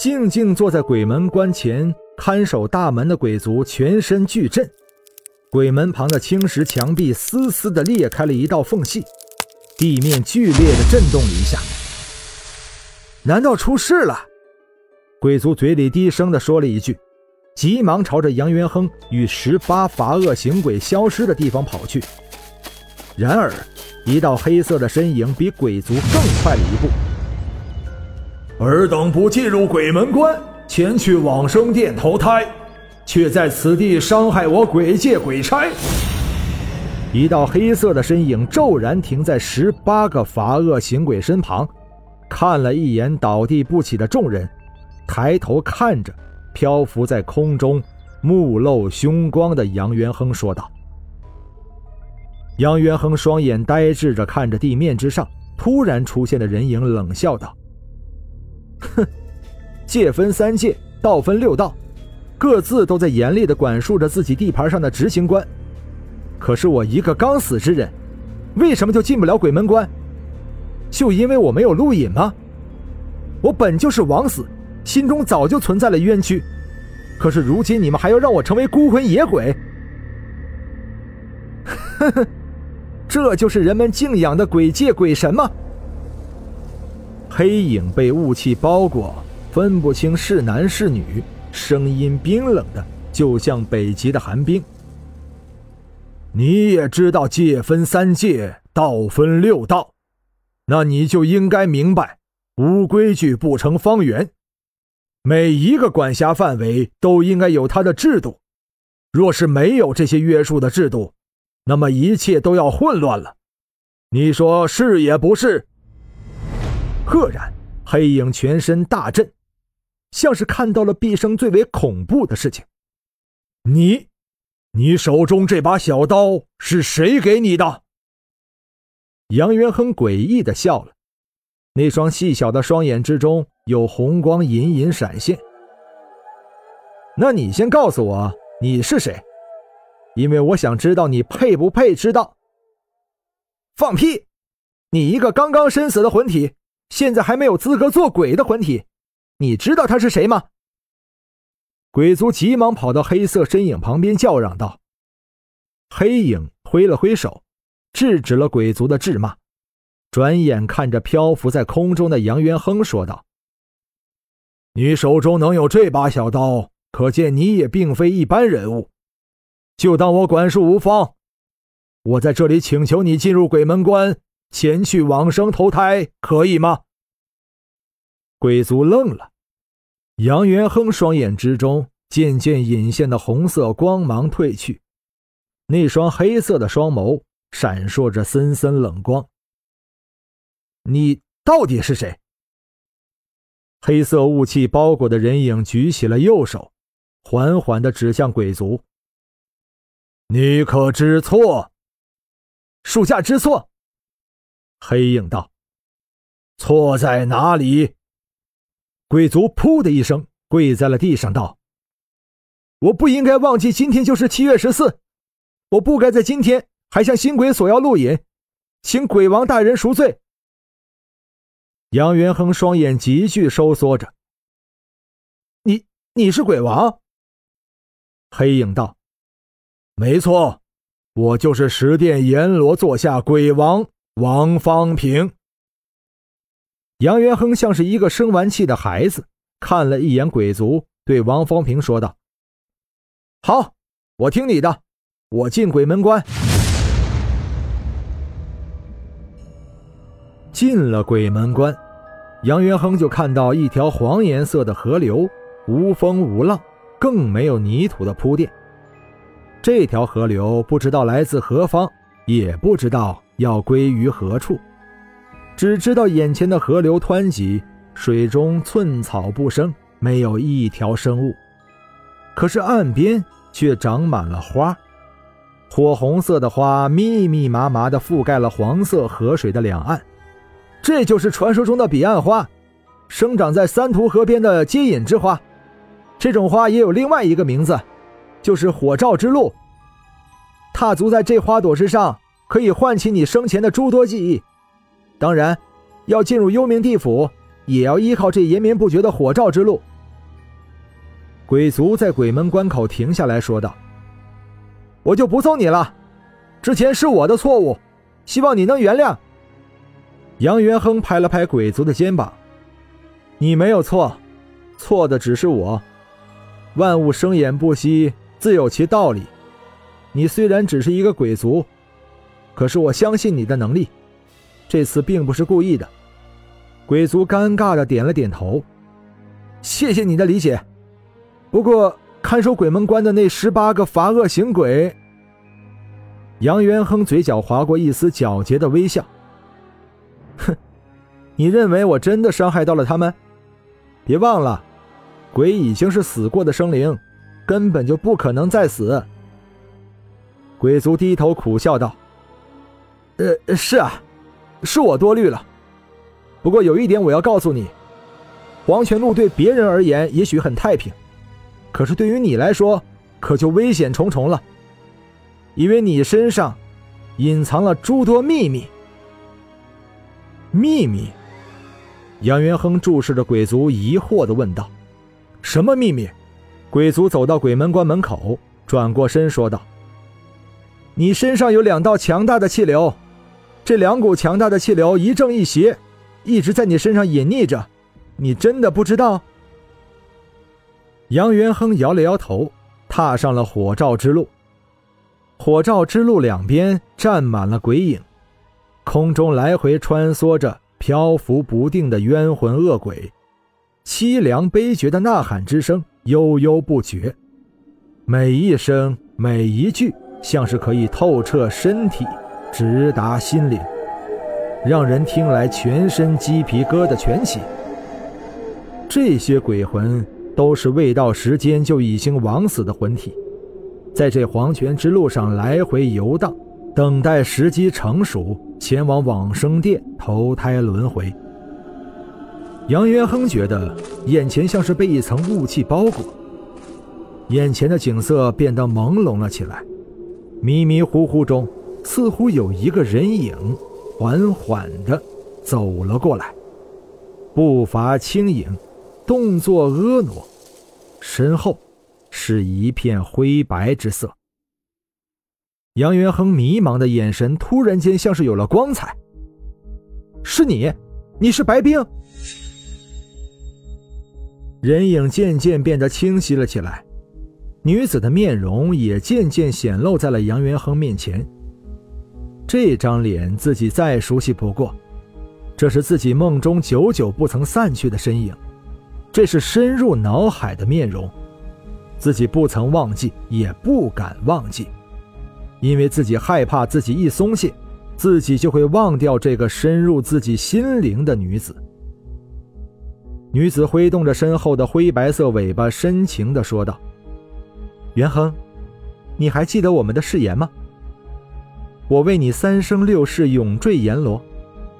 静静坐在鬼门关前看守大门的鬼族全身巨震，鬼门旁的青石墙壁丝丝的裂开了一道缝隙，地面剧烈的震动了一下。难道出事了？鬼族嘴里低声的说了一句，急忙朝着杨元亨与十八罚恶行鬼消失的地方跑去。然而，一道黑色的身影比鬼族更快了一步。尔等不进入鬼门关，前去往生殿投胎，却在此地伤害我鬼界鬼差。一道黑色的身影骤然停在十八个罚恶行鬼身旁，看了一眼倒地不起的众人，抬头看着漂浮在空中、目露凶光的杨元亨说道：“杨元亨双眼呆滞着看着地面之上突然出现的人影，冷笑道。”哼，界分三界，道分六道，各自都在严厉的管束着自己地盘上的执行官。可是我一个刚死之人，为什么就进不了鬼门关？就因为我没有路引吗？我本就是枉死，心中早就存在了冤屈。可是如今你们还要让我成为孤魂野鬼？呵呵，这就是人们敬仰的鬼界鬼神吗？黑影被雾气包裹，分不清是男是女，声音冰冷的，就像北极的寒冰。你也知道界分三界，道分六道，那你就应该明白，无规矩不成方圆。每一个管辖范围都应该有它的制度，若是没有这些约束的制度，那么一切都要混乱了。你说是也不是？赫然，黑影全身大震，像是看到了毕生最为恐怖的事情。你，你手中这把小刀是谁给你的？杨元亨诡异的笑了，那双细小的双眼之中有红光隐隐闪现。那你先告诉我你是谁，因为我想知道你配不配知道。放屁！你一个刚刚身死的魂体。现在还没有资格做鬼的魂体，你知道他是谁吗？鬼族急忙跑到黑色身影旁边叫嚷道：“黑影挥了挥手，制止了鬼族的质骂，转眼看着漂浮在空中的杨元亨说道：‘你手中能有这把小刀，可见你也并非一般人物。就当我管束无方，我在这里请求你进入鬼门关。’”前去往生投胎可以吗？鬼族愣了，杨元亨双眼之中渐渐隐现的红色光芒褪去，那双黑色的双眸闪烁着森森冷光。你到底是谁？黑色雾气包裹的人影举起了右手，缓缓的指向鬼族。你可知错？属下知错。黑影道：“错在哪里？”鬼族噗的一声跪在了地上，道：“我不应该忘记今天就是七月十四，我不该在今天还向新鬼索要录引，请鬼王大人赎罪。”杨元亨双眼急剧收缩着：“你你是鬼王？”黑影道：“没错，我就是十殿阎罗座下鬼王。”王方平，杨元亨像是一个生完气的孩子，看了一眼鬼族，对王方平说道：“好，我听你的，我进鬼门关。”进了鬼门关，杨元亨就看到一条黄颜色的河流，无风无浪，更没有泥土的铺垫。这条河流不知道来自何方，也不知道。要归于何处？只知道眼前的河流湍急，水中寸草不生，没有一条生物，可是岸边却长满了花，火红色的花密密麻麻地覆盖了黄色河水的两岸。这就是传说中的彼岸花，生长在三途河边的接引之花。这种花也有另外一个名字，就是火照之路。踏足在这花朵之上，可以唤起你生前的诸多记忆。当然，要进入幽冥地府，也要依靠这延绵不绝的火照之路。鬼族在鬼门关口停下来说道：“我就不送你了，之前是我的错误，希望你能原谅。”杨元亨拍了拍鬼族的肩膀：“你没有错，错的只是我。万物生衍不息，自有其道理。你虽然只是一个鬼族，可是我相信你的能力。这次并不是故意的。”鬼族尴尬的点了点头：“谢谢你的理解。不过，看守鬼门关的那十八个罚恶行鬼……”杨元亨嘴角划过一丝狡黠的微笑。哼，你认为我真的伤害到了他们？别忘了，鬼已经是死过的生灵，根本就不可能再死。鬼族低头苦笑道：“呃，是啊，是我多虑了。不过有一点我要告诉你，黄泉路对别人而言也许很太平，可是对于你来说，可就危险重重了，因为你身上隐藏了诸多秘密。”秘密？杨元亨注视着鬼族，疑惑的问道：“什么秘密？”鬼族走到鬼门关门口，转过身说道：“你身上有两道强大的气流，这两股强大的气流一正一邪，一直在你身上隐匿着。你真的不知道？”杨元亨摇了摇头，踏上了火照之路。火照之路两边站满了鬼影。空中来回穿梭着漂浮不定的冤魂恶鬼，凄凉悲绝的呐喊之声悠悠不绝，每一声每一句像是可以透彻身体，直达心灵，让人听来全身鸡皮疙瘩全起。这些鬼魂都是未到时间就已经枉死的魂体，在这黄泉之路上来回游荡。等待时机成熟，前往往生殿投胎轮回。杨元亨觉得眼前像是被一层雾气包裹，眼前的景色变得朦胧了起来，迷迷糊糊中似乎有一个人影缓缓地走了过来，步伐轻盈，动作婀娜，身后是一片灰白之色。杨元亨迷茫的眼神突然间像是有了光彩。是你，你是白冰。人影渐渐变得清晰了起来，女子的面容也渐渐显露在了杨元亨面前。这张脸自己再熟悉不过，这是自己梦中久久不曾散去的身影，这是深入脑海的面容，自己不曾忘记，也不敢忘记。因为自己害怕，自己一松懈，自己就会忘掉这个深入自己心灵的女子。女子挥动着身后的灰白色尾巴，深情地说道：“元亨，你还记得我们的誓言吗？我为你三生六世永坠阎罗，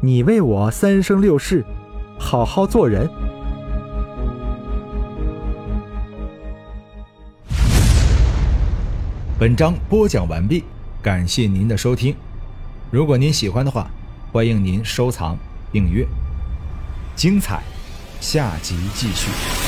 你为我三生六世好好做人。”本章播讲完毕，感谢您的收听。如果您喜欢的话，欢迎您收藏、订阅。精彩，下集继续。